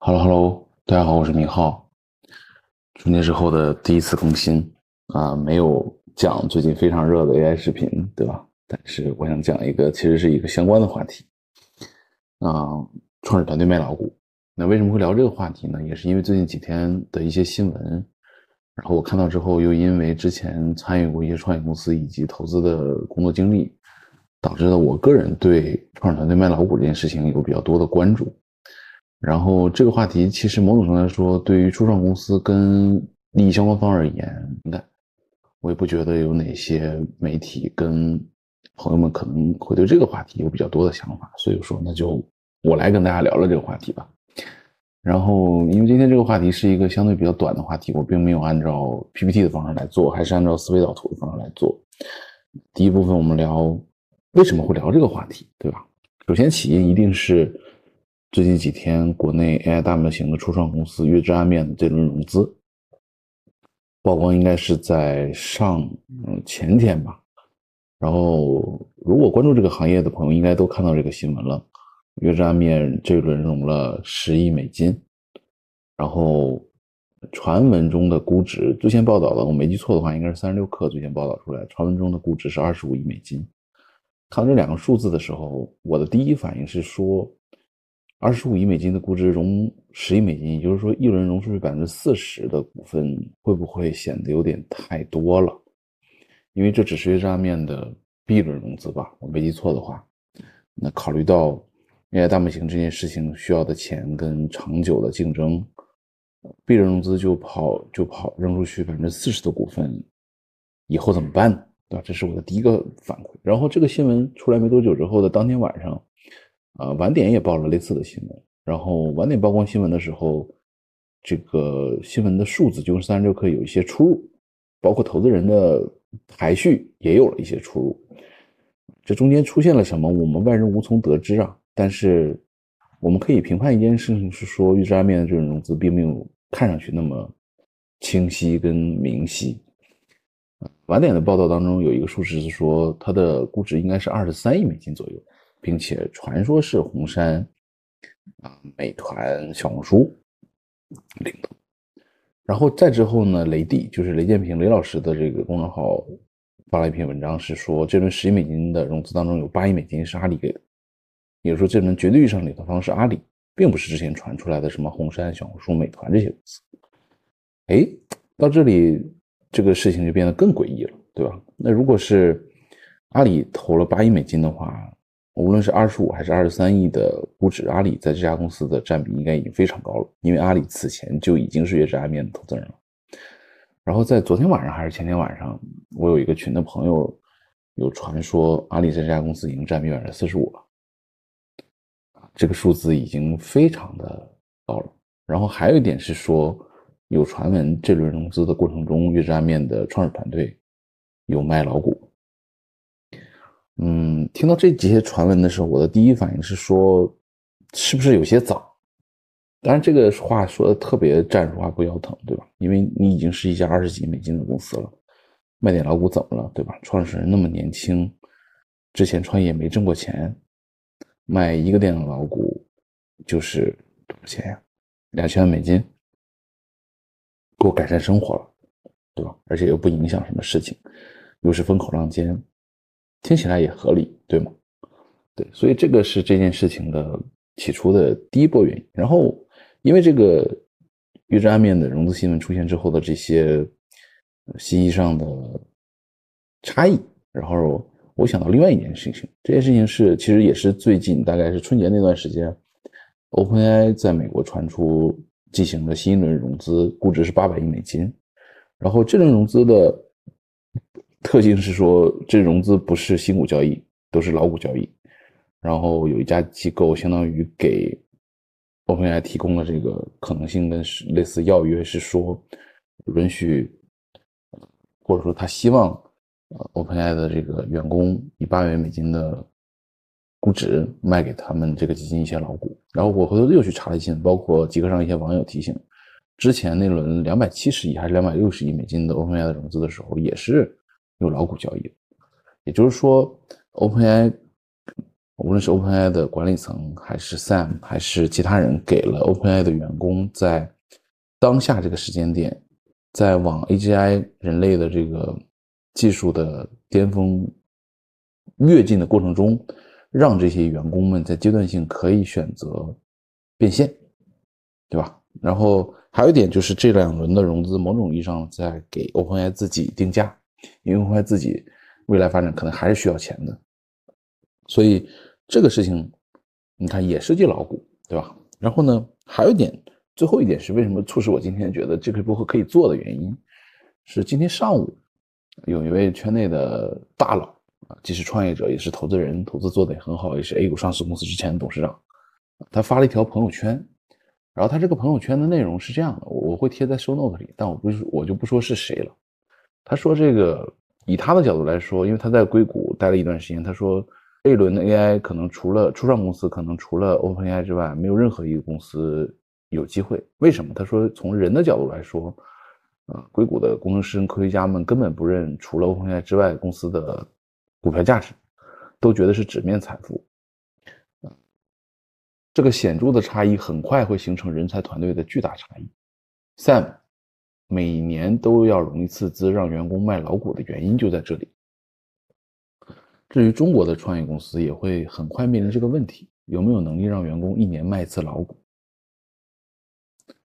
Hello Hello，大家好，我是明浩。春节之后的第一次更新啊，没有讲最近非常热的 AI 视频，对吧？但是我想讲一个，其实是一个相关的话题啊，创始团队卖老股。那为什么会聊这个话题呢？也是因为最近几天的一些新闻，然后我看到之后，又因为之前参与过一些创业公司以及投资的工作经历，导致了我个人对创始团队卖老股这件事情有比较多的关注。然后这个话题其实某种程度来说，对于初创公司跟利益相关方而言，那我也不觉得有哪些媒体跟朋友们可能会对这个话题有比较多的想法，所以说那就我来跟大家聊聊这个话题吧。然后因为今天这个话题是一个相对比较短的话题，我并没有按照 PPT 的方式来做，还是按照思维导图的方式来做。第一部分我们聊为什么会聊这个话题，对吧？首先起因一定是。最近几天，国内 AI 大模型的初创公司月之暗面的这轮融资曝光，应该是在上前天吧。然后，如果关注这个行业的朋友，应该都看到这个新闻了。月之暗面这轮融了十亿美金，然后传闻中的估值，最先报道的，我没记错的话，应该是三十六氪最先报道出来，传闻中的估值是二十五亿美金。看到这两个数字的时候，我的第一反应是说。二十五亿美金的估值融十亿美金，也就是说一轮融出去百分之四十的股份，会不会显得有点太多了？因为这只是月之面的 B 轮融资吧，我没记错的话。那考虑到 AI 大模型这件事情需要的钱跟长久的竞争，B 轮融资就跑就跑扔出去百分之四十的股份，以后怎么办呢？对吧？这是我的第一个反馈。然后这个新闻出来没多久之后的当天晚上。啊，晚点也报了类似的新闻，然后晚点曝光新闻的时候，这个新闻的数字就是三十六氪有一些出入，包括投资人的排序也有了一些出入。这中间出现了什么，我们外人无从得知啊。但是我们可以评判一件事情是说，预支面的这种融资并没有看上去那么清晰跟明晰。晚点的报道当中有一个数值是说，它的估值应该是二十三亿美金左右。并且传说是红杉啊、美团、小红书领的，然后再之后呢，雷帝就是雷建平雷老师的这个公众号发了一篇文章，是说这轮十亿美金的融资当中有八亿美金是阿里给的，也就是说这轮绝对意义上领投方是阿里，并不是之前传出来的什么红杉、小红书、美团这些公司。哎，到这里这个事情就变得更诡异了，对吧？那如果是阿里投了八亿美金的话，无论是二十五还是二十三亿的估值，阿里在这家公司的占比应该已经非常高了，因为阿里此前就已经是月之暗面的投资人了。然后在昨天晚上还是前天晚上，我有一个群的朋友有传说，阿里在这家公司已经占比百分之四十五了，这个数字已经非常的高了。然后还有一点是说，有传闻这轮融资的过程中，月之暗面的创始团队有卖老股。嗯，听到这几些传闻的时候，我的第一反应是说，是不是有些早？当然，这个话说的特别战术化，不腰疼，对吧？因为你已经是一家二十几美金的公司了，卖点老股怎么了，对吧？创始人那么年轻，之前创业没挣过钱，卖一个店的老股就是多少钱呀？两千万美金，够改善生活了，对吧？而且又不影响什么事情，又是风口浪尖。听起来也合理，对吗？对，所以这个是这件事情的起初的第一波原因。然后，因为这个预知暗面的融资新闻出现之后的这些信息上的差异，然后我想到另外一件事情。这件事情是其实也是最近大概是春节那段时间，OpenAI 在美国传出进行了新一轮融资，估值是八百亿美金。然后这轮融资的。特性是说，这融资不是新股交易，都是老股交易。然后有一家机构相当于给 OpenAI 提供了这个可能性跟类似要约，是说允许或者说他希望 OpenAI 的这个员工以八元美金的估值卖给他们这个基金一些老股。然后我回头又去查了一些，包括极客上一些网友提醒，之前那轮两百七十亿还是两百六十亿美金的 OpenAI 的融资的时候，也是。有老股交易，也就是说，OpenAI 无论是 OpenAI 的管理层，还是 Sam，还是其他人，给了 OpenAI 的员工在当下这个时间点，在往 AGI 人类的这个技术的巅峰跃进的过程中，让这些员工们在阶段性可以选择变现，对吧？然后还有一点就是这两轮的融资，某种意义上在给 OpenAI 自己定价，因为我自己未来发展可能还是需要钱的，所以。这个事情，你看也是记老股，对吧？然后呢，还有一点，最后一点是为什么促使我今天觉得这个播客可以做的原因，是今天上午有一位圈内的大佬啊，既是创业者，也是投资人，投资做得也很好，也是 A 股上市公司之前的董事长，他发了一条朋友圈，然后他这个朋友圈的内容是这样的，我会贴在 show note 里，但我不是我就不说是谁了。他说这个以他的角度来说，因为他在硅谷待了一段时间，他说。这轮的 AI 可能除了初创公司，可能除了 OpenAI 之外，没有任何一个公司有机会。为什么？他说，从人的角度来说，啊，硅谷的工程师、科学家们根本不认除了 OpenAI 之外公司的股票价值，都觉得是纸面财富。啊，这个显著的差异很快会形成人才团队的巨大差异。Sam 每年都要容易次资，让员工卖老股的原因就在这里。至于中国的创业公司，也会很快面临这个问题：有没有能力让员工一年卖一次老股？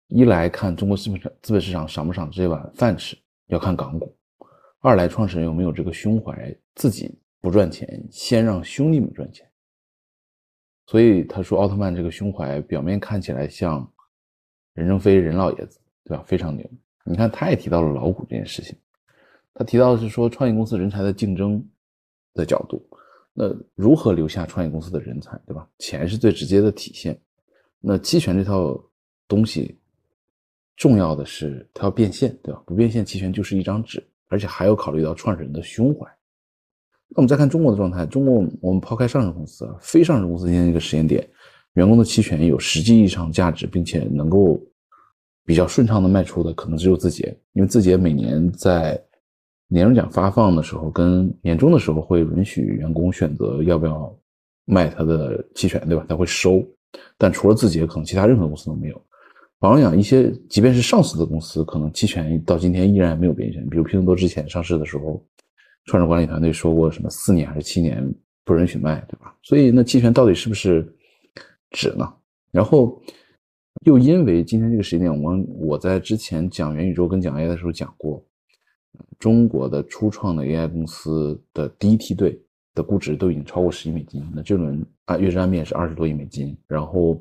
一来看中国资本资本市场赏不赏这碗饭吃，要看港股；二来创始人有没有这个胸怀，自己不赚钱，先让兄弟们赚钱。所以他说，奥特曼这个胸怀表面看起来像任正非任老爷子，对吧？非常牛。你看，他也提到了老股这件事情，他提到的是说，创业公司人才的竞争。的角度，那如何留下创业公司的人才，对吧？钱是最直接的体现。那期权这套东西，重要的是它要变现，对吧？不变现，期权就是一张纸，而且还要考虑到创始人的胸怀。那我们再看中国的状态，中国我们抛开上市公司啊，非上市公司今天这个时间点，员工的期权有实际意义上价值，并且能够比较顺畅的卖出的，可能只有字节，因为字节每年在。年终奖发放的时候，跟年终的时候会允许员工选择要不要卖他的期权，对吧？他会收，但除了字节，可能其他任何公司都没有。反过讲，一些即便是上市的公司，可能期权到今天依然没有变现。比如拼多多之前上市的时候，创始管理团队说过什么四年还是七年不允许卖，对吧？所以那期权到底是不是纸呢？然后又因为今天这个时间点，我我在之前讲元宇宙跟讲 AI 的时候讲过。中国的初创的 AI 公司的第一梯队的估值都已经超过十亿美金，那这轮啊，月之安面是二十多亿美金，然后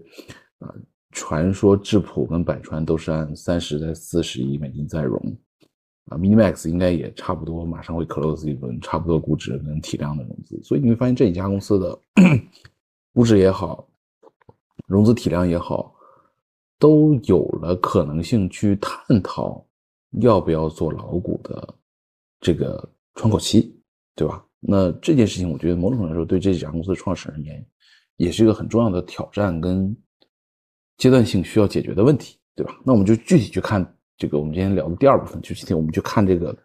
啊，传说智谱跟百川都是按三十在四十亿美金在融，啊，Minimax 应该也差不多，马上会 close 一轮差不多估值跟体量的融资，所以你会发现这几家公司的 估值也好，融资体量也好，都有了可能性去探讨。要不要做老股的这个窗口期，对吧？那这件事情，我觉得某种程度来说，对这几家公司的创始人而言，也是一个很重要的挑战跟阶段性需要解决的问题，对吧？那我们就具体去看这个我们今天聊的第二部分，就今天我们去看这个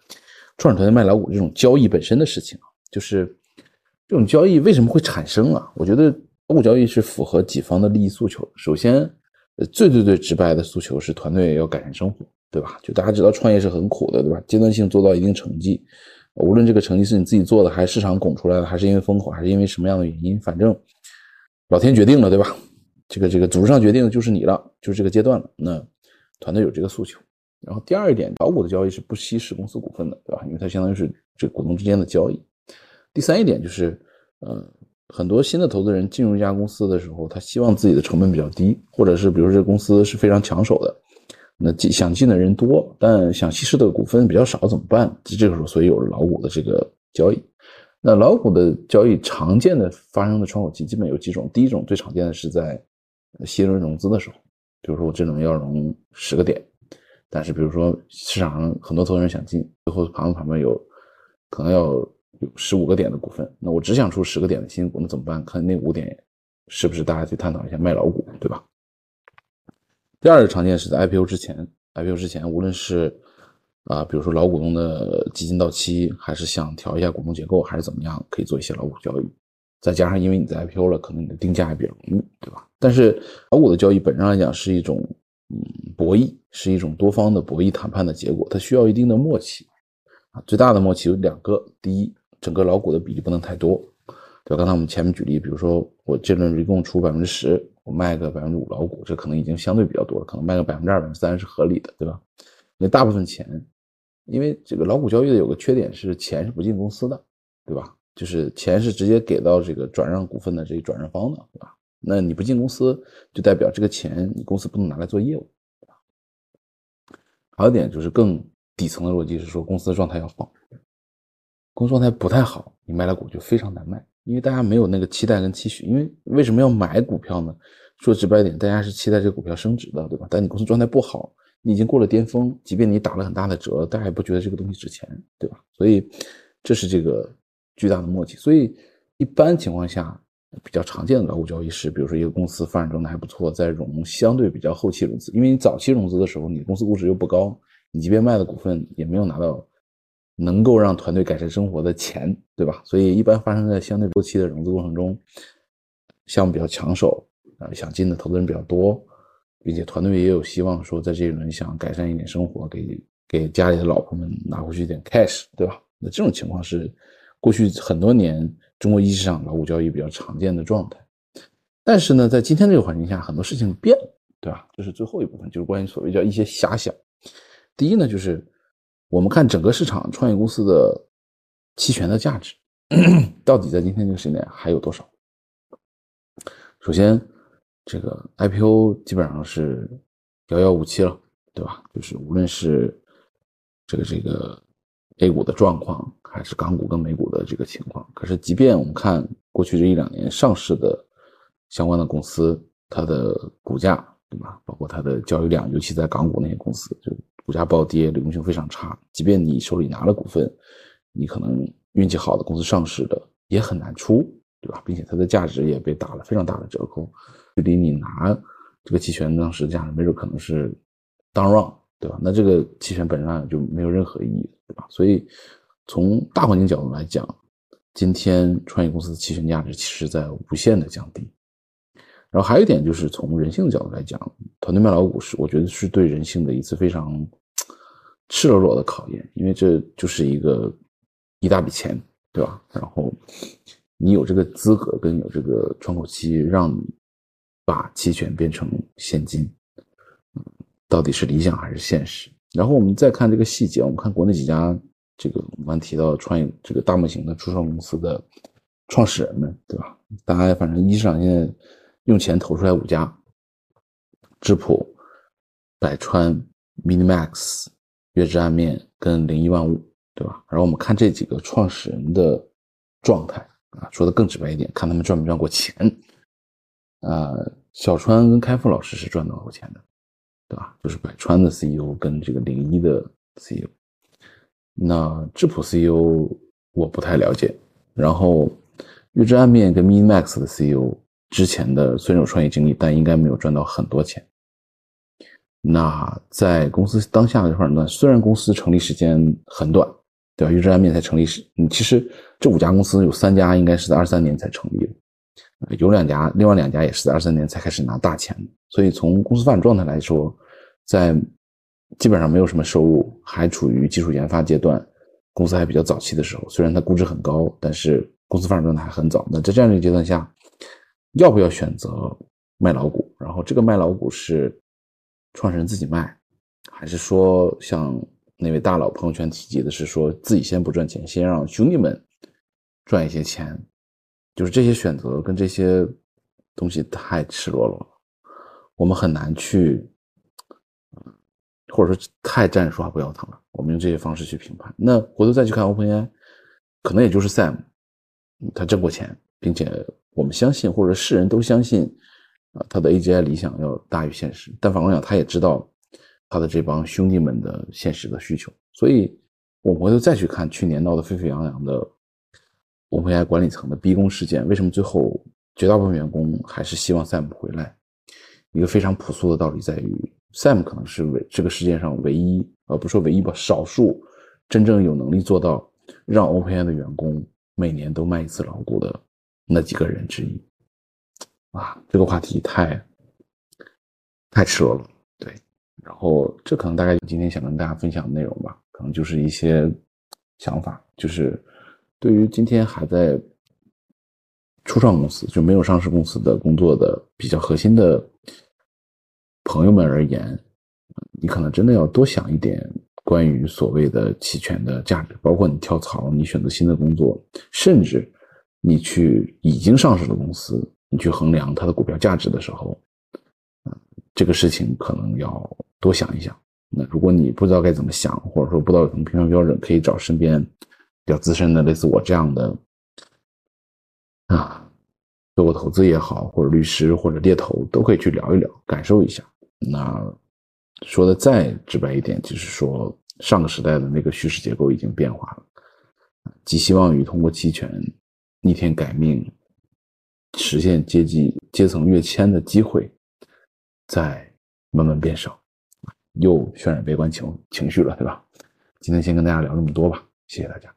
创始团队卖老股这种交易本身的事情啊，就是这种交易为什么会产生啊？我觉得老股交易是符合几方的利益诉求。首先，最最最直白的诉求是团队要改善生活。对吧？就大家知道创业是很苦的，对吧？阶段性做到一定成绩，无论这个成绩是你自己做的，还是市场拱出来的，还是因为风口，还是因为什么样的原因，反正老天决定了，对吧？这个这个组织上决定的就是你了，就是这个阶段了。那团队有这个诉求。然后第二一点，炒股的交易是不稀释公司股份的，对吧？因为它相当于是这股东之间的交易。第三一点就是，呃，很多新的投资人进入一家公司的时候，他希望自己的成本比较低，或者是比如说这个公司是非常抢手的。那进想进的人多，但想稀释的股份比较少，怎么办？这个时候，所以有了老股的这个交易。那老股的交易常见的发生的窗口期基本有几种。第一种最常见的是在新轮融资的时候，比如说我这轮要融十个点，但是比如说市场上很多投资人想进，最后盘子旁边有可能要有十五个点的股份，那我只想出十个点的新股，那怎么办？看那五点是不是大家去探讨一下卖老股，对吧？第二个常见是在 IPO 之前，IPO 之前，无论是啊，比如说老股东的基金到期，还是想调一下股东结构，还是怎么样，可以做一些老股交易。再加上因为你在 IPO 了，可能你的定价也比较容易，对吧？但是老股的交易本质上来讲是一种嗯博弈，是一种多方的博弈谈判的结果，它需要一定的默契啊。最大的默契有两个，第一，整个老股的比例不能太多，对吧？刚才我们前面举例，比如说我这轮一共出百分之十，我卖个百分之五老股，这可能已经相对比较多了，可能卖个百分之二、百分之三是合理的，对吧？因为大部分钱，因为这个老股交易的有个缺点是钱是不进公司的，对吧？就是钱是直接给到这个转让股份的这个转让方的，对吧？那你不进公司，就代表这个钱你公司不能拿来做业务，还有一点就是更底层的逻辑是说，公司的状态要好，公司状态不太好，你卖了股就非常难卖，因为大家没有那个期待跟期许。因为为什么要买股票呢？说直白一点，大家是期待这个股票升值的，对吧？但你公司状态不好，你已经过了巅峰，即便你打了很大的折，大家也不觉得这个东西值钱，对吧？所以这是这个。巨大的默契，所以一般情况下比较常见的老股交易是，比如说一个公司发展状态还不错，在融相对比较后期融资，因为你早期融资的时候，你公司估值又不高，你即便卖了股份，也没有拿到能够让团队改善生活的钱，对吧？所以一般发生在相对后期的融资过程中，项目比较抢手，啊，想进的投资人比较多，并且团队也有希望说在这一轮想改善一点生活，给给家里的老婆们拿回去一点 cash，对吧？那这种情况是。过去很多年，中国一级市场老股交易比较常见的状态，但是呢，在今天这个环境下，很多事情变了，对吧？这是最后一部分，就是关于所谓叫一些遐想。第一呢，就是我们看整个市场创业公司的期权的价值，到底在今天这个时间点还有多少？首先，这个 IPO 基本上是遥遥无期了，对吧？就是无论是这个这个。A 股的状况还是港股跟美股的这个情况。可是，即便我们看过去这一两年上市的相关的公司，它的股价，对吧？包括它的交易量，尤其在港股那些公司，就股价暴跌，流动性非常差。即便你手里拿了股份，你可能运气好的公司上市的也很难出，对吧？并且它的价值也被打了非常大的折扣，距离你拿这个期权当时价值，没准可能是 down run。对吧？那这个期权本身就没有任何意义，对吧？所以从大环境角度来讲，今天创业公司的期权价值其实在无限的降低。然后还有一点就是从人性的角度来讲，团队卖老股是我觉得是对人性的一次非常赤裸裸的考验，因为这就是一个一大笔钱，对吧？然后你有这个资格跟有这个窗口期，让你把期权变成现金。到底是理想还是现实？然后我们再看这个细节，我们看国内几家这个我们提到创业这个大模型的初创公司的创始人们，对吧？大家反正一市场现在用钱投出来五家：智普、百川、Minimax、月之暗面跟零一万物，对吧？然后我们看这几个创始人的状态啊，说的更直白一点，看他们赚没赚过钱。啊，小川跟开复老师是赚到过钱的。对吧？就是百川的 CEO 跟这个零一的 CEO，那智普 CEO 我不太了解。然后月之暗面跟 Minimax 的 CEO 之前的虽然有创业经历，但应该没有赚到很多钱。那在公司当下的这块呢，虽然公司成立时间很短，对吧？预知暗面才成立时，嗯，其实这五家公司有三家应该是在二三年才成立的。有两家，另外两家也是在二三年才开始拿大钱的，所以从公司发展状态来说，在基本上没有什么收入，还处于技术研发阶段，公司还比较早期的时候，虽然它估值很高，但是公司发展状态还很早。那在这样一个阶段下，要不要选择卖老股？然后这个卖老股是创始人自己卖，还是说像那位大佬朋友圈提及的是说自己先不赚钱，先让兄弟们赚一些钱？就是这些选择跟这些东西太赤裸裸了，我们很难去，或者说太站着说话不腰疼了。我们用这些方式去评判，那回头再去看 OpenAI，可能也就是 Sam，他挣过钱，并且我们相信或者世人都相信，啊，他的 AGI 理想要大于现实。但反过来讲，他也知道他的这帮兄弟们的现实的需求，所以我们回头再去看去年闹得沸沸扬扬的。OpenAI 管理层的逼宫事件，为什么最后绝大部分员工还是希望 Sam 回来？一个非常朴素的道理在于，Sam 可能是唯这个世界上唯一，呃，不说唯一吧，少数真正有能力做到让 OpenAI 的员工每年都卖一次老股的那几个人之一。啊，这个话题太太赤裸了，对。然后这可能大概今天想跟大家分享的内容吧，可能就是一些想法，就是对于今天还在初创公司就没有上市公司的工作的比较核心的朋友们而言，你可能真的要多想一点关于所谓的期权的价值，包括你跳槽、你选择新的工作，甚至你去已经上市的公司。你去衡量它的股票价值的时候，啊，这个事情可能要多想一想。那如果你不知道该怎么想，或者说不知道有什么评判标准，可以找身边比较资深的，类似我这样的啊，做过投资也好，或者律师或者猎头，都可以去聊一聊，感受一下。那说的再直白一点，就是说上个时代的那个叙事结构已经变化了，寄希望于通过期权逆天改命。实现阶级阶层跃迁的机会在慢慢变少，又渲染悲观情情绪了，对吧？今天先跟大家聊这么多吧，谢谢大家。